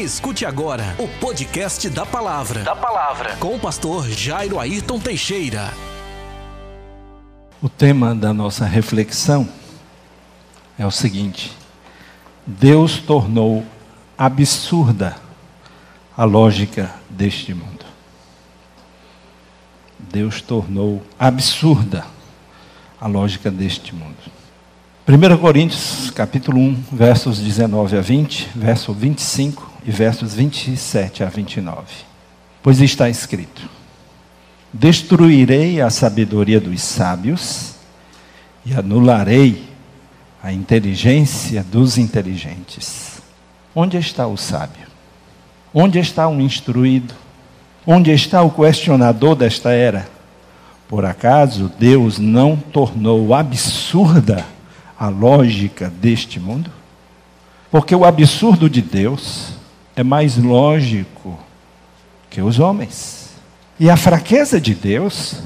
Escute agora o podcast da palavra. Da palavra. Com o pastor Jairo Ayrton Teixeira. O tema da nossa reflexão é o seguinte: Deus tornou absurda a lógica deste mundo. Deus tornou absurda a lógica deste mundo. 1 Coríntios, capítulo 1, versos 19 a 20, verso 25 e versos 27 a 29. Pois está escrito: Destruirei a sabedoria dos sábios e anularei a inteligência dos inteligentes. Onde está o sábio? Onde está o instruído? Onde está o questionador desta era? Por acaso Deus não tornou absurda a lógica deste mundo? Porque o absurdo de Deus é mais lógico que os homens. E a fraqueza de Deus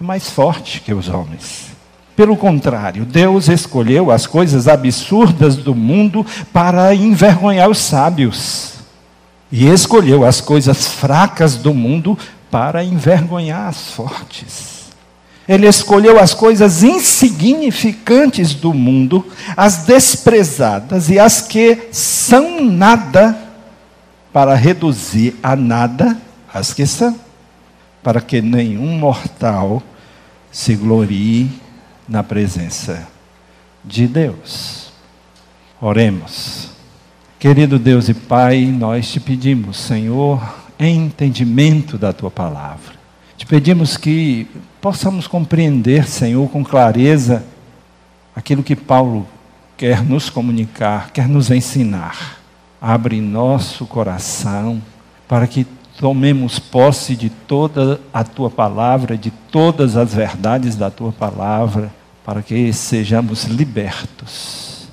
é mais forte que os homens. Pelo contrário, Deus escolheu as coisas absurdas do mundo para envergonhar os sábios. E escolheu as coisas fracas do mundo para envergonhar as fortes. Ele escolheu as coisas insignificantes do mundo, as desprezadas e as que são nada para reduzir a nada as que são, para que nenhum mortal se glorie na presença de Deus. Oremos. Querido Deus e Pai, nós te pedimos, Senhor, entendimento da tua palavra. Te pedimos que possamos compreender, Senhor, com clareza aquilo que Paulo quer nos comunicar, quer nos ensinar abre nosso coração para que tomemos posse de toda a tua palavra, de todas as verdades da tua palavra, para que sejamos libertos.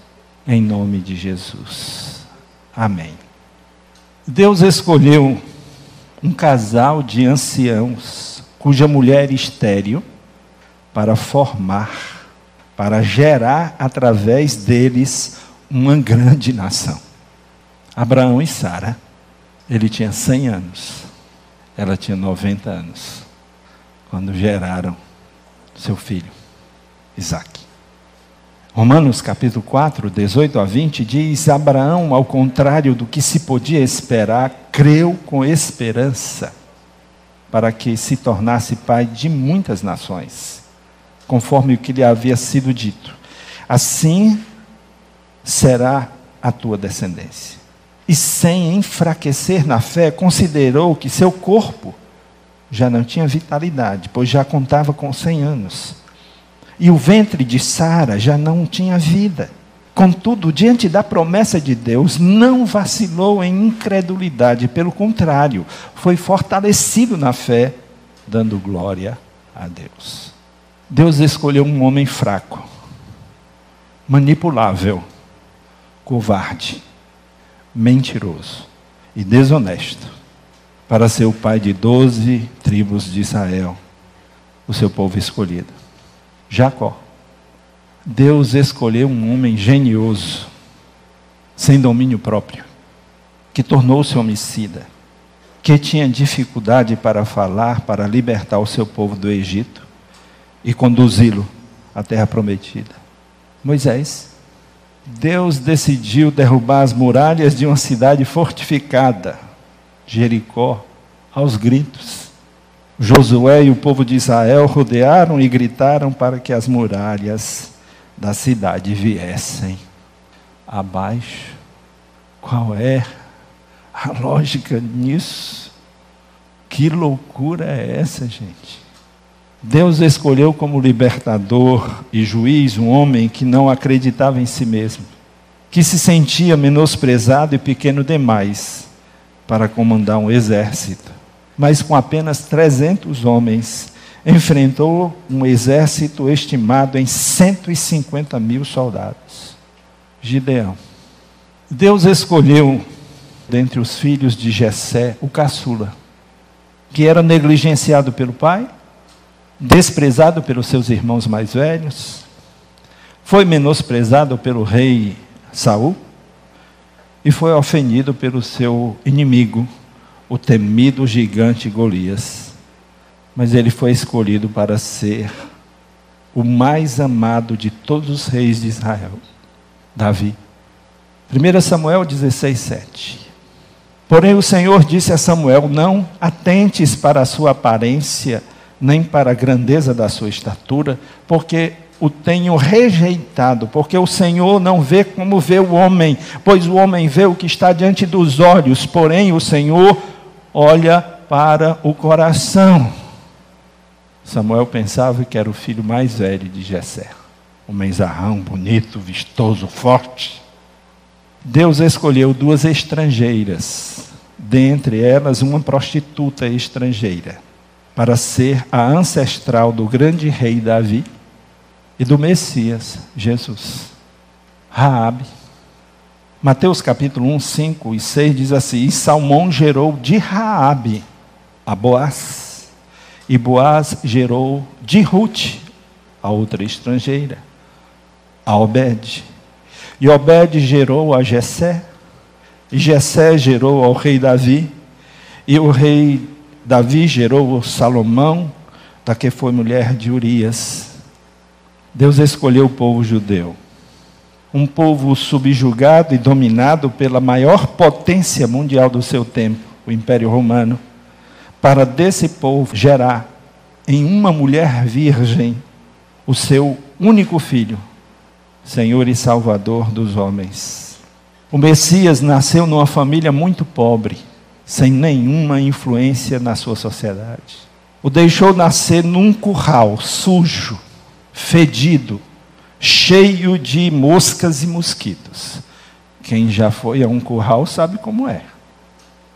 Em nome de Jesus. Amém. Deus escolheu um casal de anciãos, cuja mulher estéril, para formar, para gerar através deles uma grande nação. Abraão e Sara, ele tinha 100 anos, ela tinha 90 anos, quando geraram seu filho, Isaac. Romanos capítulo 4, 18 a 20 diz: Abraão, ao contrário do que se podia esperar, creu com esperança, para que se tornasse pai de muitas nações, conforme o que lhe havia sido dito. Assim será a tua descendência e sem enfraquecer na fé, considerou que seu corpo já não tinha vitalidade, pois já contava com 100 anos. E o ventre de Sara já não tinha vida. Contudo, diante da promessa de Deus, não vacilou em incredulidade, pelo contrário, foi fortalecido na fé, dando glória a Deus. Deus escolheu um homem fraco, manipulável, covarde mentiroso e desonesto para ser o pai de doze tribos de Israel, o seu povo escolhido. Jacó. Deus escolheu um homem genioso, sem domínio próprio, que tornou-se homicida, que tinha dificuldade para falar, para libertar o seu povo do Egito e conduzi-lo à terra prometida. Moisés. Deus decidiu derrubar as muralhas de uma cidade fortificada, Jericó, aos gritos. Josué e o povo de Israel rodearam e gritaram para que as muralhas da cidade viessem abaixo. Qual é a lógica nisso? Que loucura é essa, gente? Deus escolheu como libertador e juiz um homem que não acreditava em si mesmo, que se sentia menosprezado e pequeno demais para comandar um exército, mas com apenas 300 homens enfrentou um exército estimado em 150 mil soldados. Gideão. Deus escolheu dentre os filhos de Jessé o caçula, que era negligenciado pelo pai, desprezado pelos seus irmãos mais velhos, foi menosprezado pelo rei Saul, e foi ofendido pelo seu inimigo, o temido gigante Golias. Mas ele foi escolhido para ser o mais amado de todos os reis de Israel, Davi. 1 Samuel 16, 7. Porém, o Senhor disse a Samuel: Não atentes para a sua aparência, nem para a grandeza da sua estatura, porque o tenho rejeitado, porque o Senhor não vê como vê o homem, pois o homem vê o que está diante dos olhos, porém o Senhor olha para o coração. Samuel pensava que era o filho mais velho de Jessé, um menzarrão bonito, vistoso, forte. Deus escolheu duas estrangeiras, dentre elas uma prostituta estrangeira, para ser a ancestral do grande rei Davi e do Messias, Jesus. Raabe. Mateus capítulo 1, 5 e 6 diz assim: E Salmão gerou de Raabe a Boaz, e Boaz gerou de Ruth, a outra estrangeira, a Obed e Obed gerou a Jessé, e Jessé gerou ao rei Davi, e o rei Davi gerou Salomão, da que foi mulher de Urias. Deus escolheu o povo judeu, um povo subjugado e dominado pela maior potência mundial do seu tempo, o Império Romano, para desse povo gerar em uma mulher virgem o seu único filho, Senhor e Salvador dos homens. O Messias nasceu numa família muito pobre, sem nenhuma influência na sua sociedade. O deixou nascer num curral sujo, fedido, cheio de moscas e mosquitos. Quem já foi a um curral sabe como é.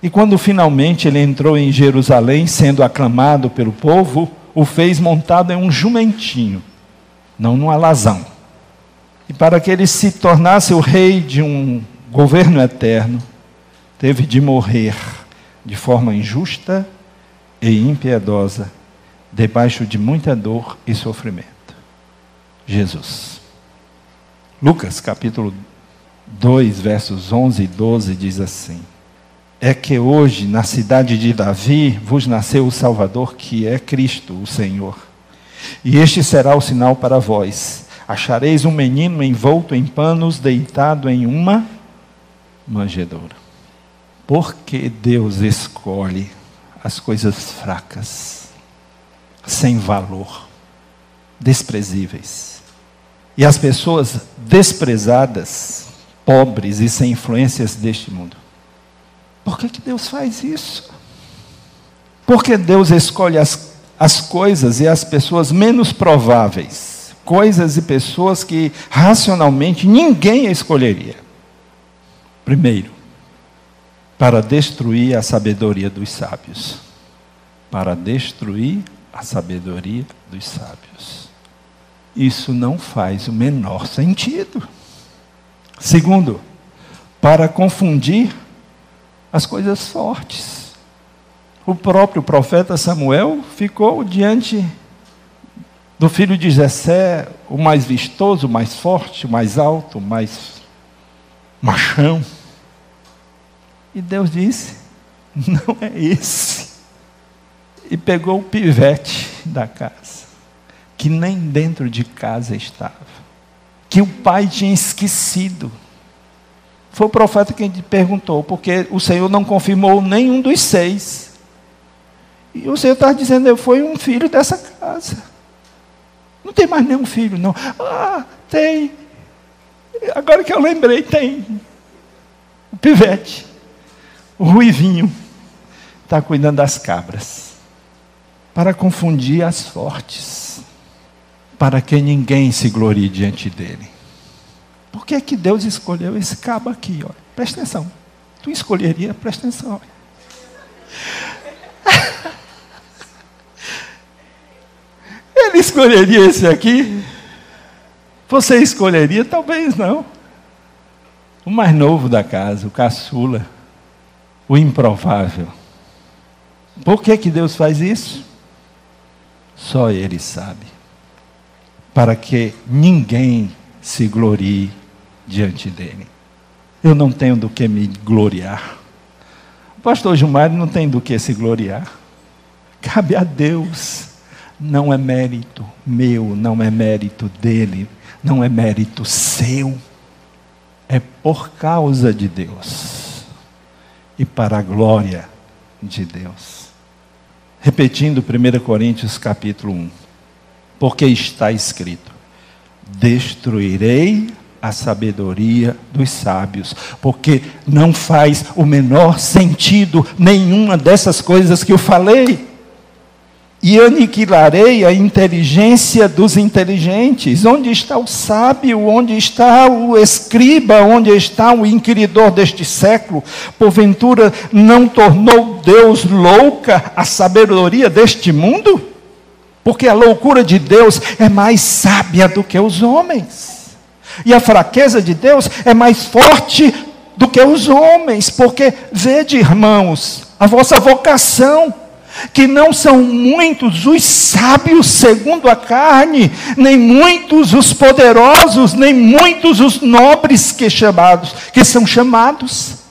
E quando finalmente ele entrou em Jerusalém, sendo aclamado pelo povo, o fez montado em um jumentinho, não num alazão e para que ele se tornasse o rei de um governo eterno, teve de morrer de forma injusta e impiedosa, debaixo de muita dor e sofrimento. Jesus. Lucas capítulo 2, versos 11 e 12 diz assim: É que hoje, na cidade de Davi, vos nasceu o Salvador, que é Cristo, o Senhor. E este será o sinal para vós achareis um menino envolto em panos, deitado em uma manjedoura. Porque Deus escolhe as coisas fracas, sem valor, desprezíveis. E as pessoas desprezadas, pobres e sem influências deste mundo. Por que, que Deus faz isso? Porque Deus escolhe as, as coisas e as pessoas menos prováveis coisas e pessoas que racionalmente ninguém escolheria. Primeiro, para destruir a sabedoria dos sábios. Para destruir a sabedoria dos sábios. Isso não faz o menor sentido. Segundo, para confundir as coisas fortes. O próprio profeta Samuel ficou diante do filho de Jessé, o mais vistoso, o mais forte, o mais alto, o mais machão. E Deus disse: não é esse. E pegou o pivete da casa, que nem dentro de casa estava, que o pai tinha esquecido. Foi o profeta quem perguntou, porque o Senhor não confirmou nenhum dos seis. E o Senhor está dizendo: eu fui um filho dessa casa. Não tem mais nenhum filho, não. Ah, tem. Agora que eu lembrei, tem. O pivete. O ruivinho. Está cuidando das cabras. Para confundir as fortes. Para que ninguém se glorie diante dele. Por que, é que Deus escolheu esse cabo aqui? Ó? Presta atenção. Tu escolheria, presta atenção. Ele escolheria esse aqui? Você escolheria? Talvez não. O mais novo da casa, o caçula, o improvável. Por que, que Deus faz isso? Só Ele sabe. Para que ninguém se glorie diante dele. Eu não tenho do que me gloriar. O pastor Gilmar não tem do que se gloriar. Cabe a Deus. Não é mérito meu, não é mérito dele, não é mérito seu. É por causa de Deus e para a glória de Deus. Repetindo 1 Coríntios capítulo 1. Porque está escrito: Destruirei a sabedoria dos sábios, porque não faz o menor sentido nenhuma dessas coisas que eu falei e aniquilarei a inteligência dos inteligentes. Onde está o sábio? Onde está o escriba? Onde está o inquiridor deste século? Porventura não tornou Deus louca a sabedoria deste mundo? Porque a loucura de Deus é mais sábia do que os homens. E a fraqueza de Deus é mais forte do que os homens. Porque, vede, irmãos, a vossa vocação que não são muitos os sábios segundo a carne, nem muitos os poderosos, nem muitos os nobres que chamados, que são chamados.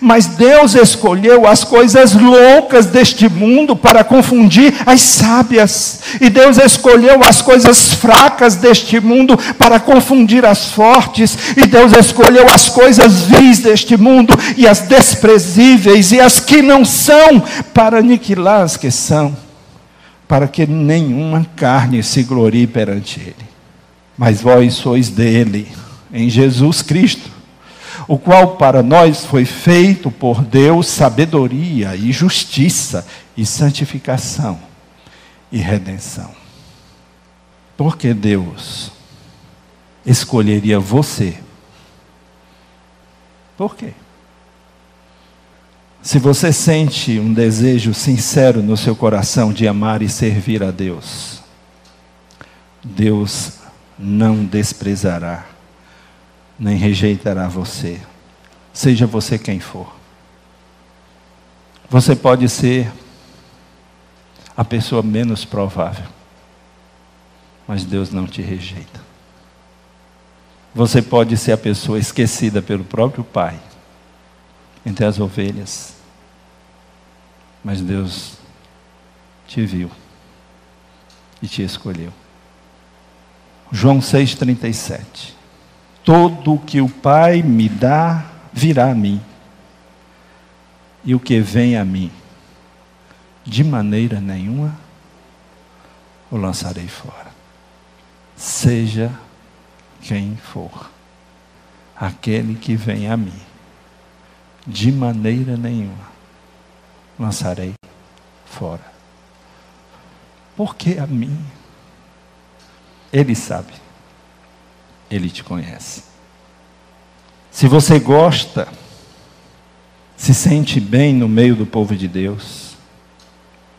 Mas Deus escolheu as coisas loucas deste mundo para confundir as sábias. E Deus escolheu as coisas fracas deste mundo para confundir as fortes. E Deus escolheu as coisas vis deste mundo e as desprezíveis e as que não são para aniquilar as que são, para que nenhuma carne se glorie perante Ele. Mas vós sois dele, em Jesus Cristo o qual para nós foi feito por Deus sabedoria e justiça e santificação e redenção. Porque Deus escolheria você? Por quê? Se você sente um desejo sincero no seu coração de amar e servir a Deus, Deus não desprezará nem rejeitará você, seja você quem for. Você pode ser a pessoa menos provável, mas Deus não te rejeita. Você pode ser a pessoa esquecida pelo próprio Pai entre as ovelhas, mas Deus te viu e te escolheu. João 6,37. Todo o que o Pai me dá virá a mim, e o que vem a mim, de maneira nenhuma o lançarei fora. Seja quem for, aquele que vem a mim, de maneira nenhuma lançarei fora. Porque a mim? Ele sabe. Ele te conhece. Se você gosta, se sente bem no meio do povo de Deus,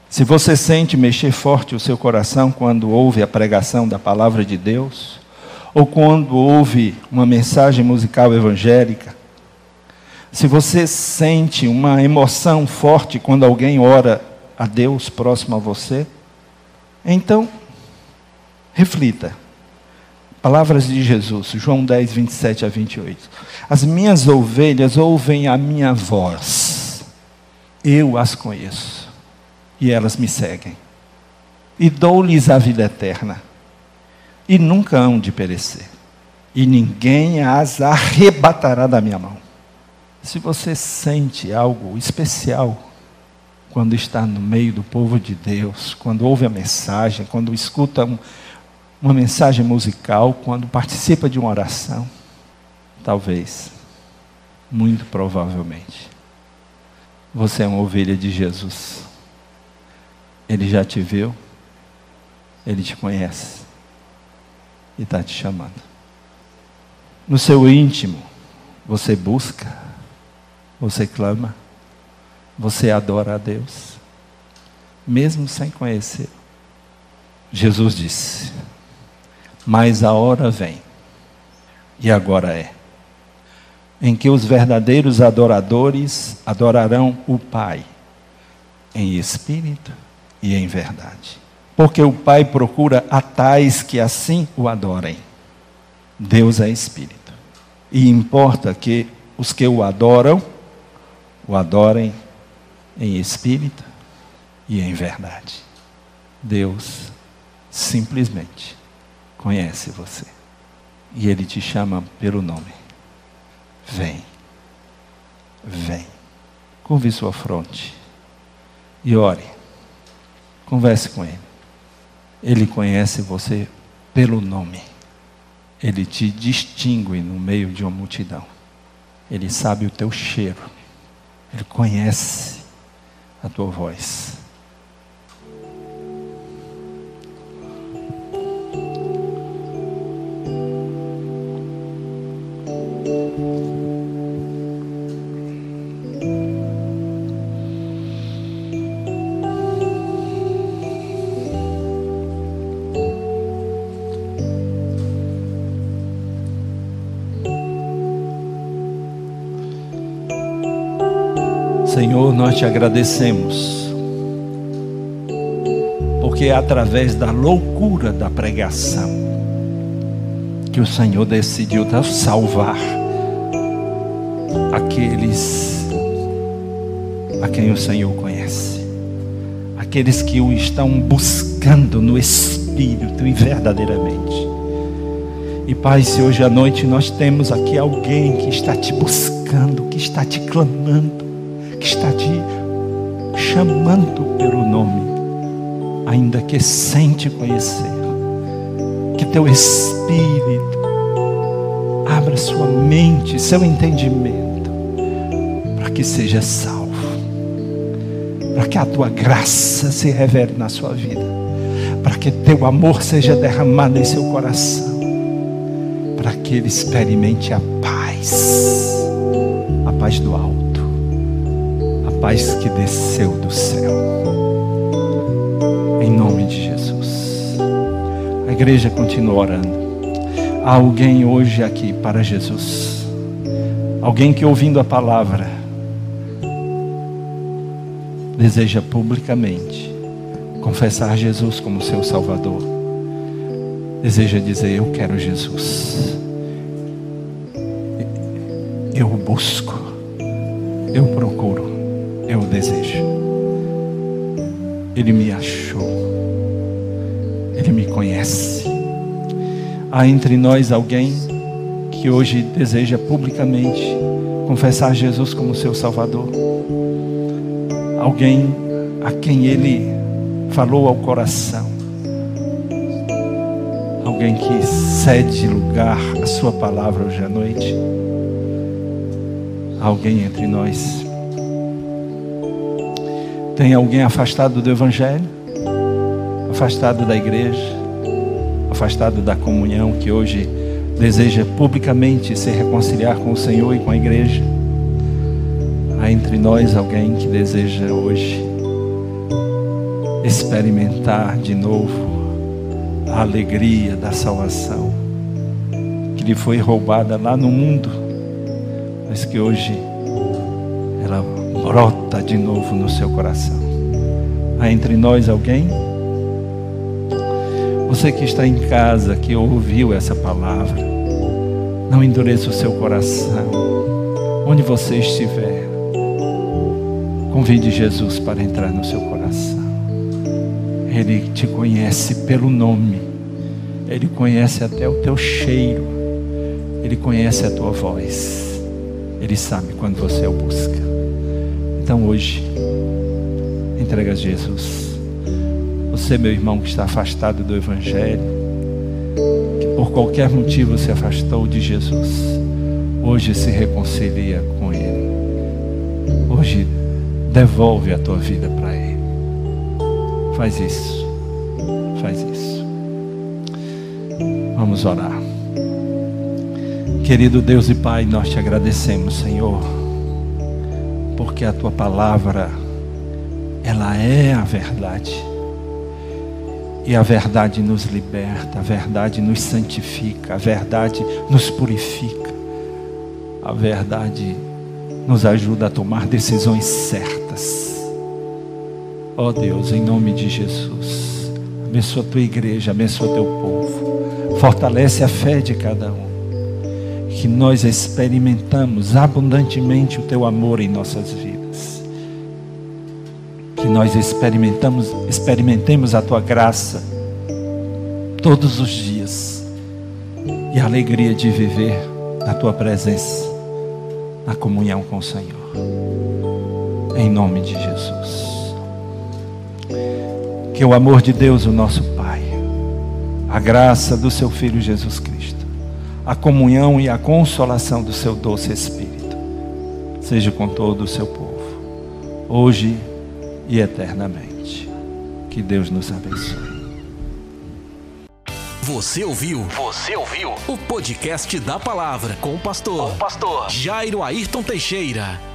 se você sente mexer forte o seu coração quando ouve a pregação da palavra de Deus, ou quando ouve uma mensagem musical evangélica, se você sente uma emoção forte quando alguém ora a Deus próximo a você, então reflita. Palavras de Jesus, João 10, 27 a 28. As minhas ovelhas ouvem a minha voz, eu as conheço, e elas me seguem. E dou-lhes a vida eterna, e nunca hão de perecer, e ninguém as arrebatará da minha mão. Se você sente algo especial quando está no meio do povo de Deus, quando ouve a mensagem, quando escuta um uma mensagem musical, quando participa de uma oração? Talvez, muito provavelmente, você é uma ovelha de Jesus. Ele já te viu, ele te conhece e está te chamando. No seu íntimo, você busca, você clama, você adora a Deus, mesmo sem conhecer. Jesus disse: mas a hora vem, e agora é, em que os verdadeiros adoradores adorarão o Pai, em espírito e em verdade. Porque o Pai procura a tais que assim o adorem. Deus é espírito. E importa que os que o adoram, o adorem em espírito e em verdade. Deus simplesmente conhece você. E Ele te chama pelo nome. Vem. Vem. Curve sua fronte. E ore. Converse com Ele. Ele conhece você pelo nome. Ele te distingue no meio de uma multidão. Ele sabe o teu cheiro. Ele conhece a tua voz. Senhor, nós te agradecemos, porque é através da loucura da pregação que o Senhor decidiu salvar aqueles a quem o Senhor conhece, aqueles que o estão buscando no Espírito e verdadeiramente. E Pai, se hoje à noite nós temos aqui alguém que está te buscando, que está te clamando, que está chamando pelo nome, ainda que sem te conhecer. Que teu espírito abra sua mente, seu entendimento, para que seja salvo, para que a tua graça se revele na sua vida, para que teu amor seja derramado em seu coração, para que ele experimente a paz, a paz do alto paz que desceu do céu. Em nome de Jesus. A igreja continua orando. Há alguém hoje aqui para Jesus. Alguém que ouvindo a palavra deseja publicamente confessar Jesus como seu Salvador. Deseja dizer: Eu quero Jesus. Eu busco. Eu procuro é o desejo. Ele me achou. Ele me conhece. Há entre nós alguém que hoje deseja publicamente confessar Jesus como seu Salvador. Alguém a quem ele falou ao coração. Alguém que cede lugar à sua palavra hoje à noite. Alguém entre nós tem alguém afastado do Evangelho, afastado da igreja, afastado da comunhão, que hoje deseja publicamente se reconciliar com o Senhor e com a igreja? Há entre nós alguém que deseja hoje experimentar de novo a alegria da salvação que lhe foi roubada lá no mundo, mas que hoje brota de novo no seu coração. Há entre nós alguém? Você que está em casa, que ouviu essa palavra, não endureça o seu coração. Onde você estiver, convide Jesus para entrar no seu coração. Ele te conhece pelo nome, ele conhece até o teu cheiro, ele conhece a tua voz, ele sabe quando você o busca. Então hoje, entrega a Jesus. Você, meu irmão, que está afastado do Evangelho, que por qualquer motivo se afastou de Jesus, hoje se reconcilia com Ele. Hoje, devolve a tua vida para Ele. Faz isso. Faz isso. Vamos orar. Querido Deus e Pai, nós te agradecemos, Senhor porque a tua palavra ela é a verdade. E a verdade nos liberta, a verdade nos santifica, a verdade nos purifica. A verdade nos ajuda a tomar decisões certas. Ó oh Deus, em nome de Jesus, abençoa a tua igreja, abençoa teu povo. Fortalece a fé de cada um que nós experimentamos abundantemente o teu amor em nossas vidas. Que nós experimentamos, experimentemos a tua graça todos os dias e a alegria de viver na tua presença, na comunhão com o Senhor. Em nome de Jesus. Que o amor de Deus, o nosso Pai, a graça do seu Filho Jesus Cristo, a comunhão e a consolação do seu doce Espírito, seja com todo o seu povo, hoje e eternamente. Que Deus nos abençoe. Você ouviu? Você ouviu? O podcast da palavra com o pastor, com o pastor Jairo Ayrton Teixeira.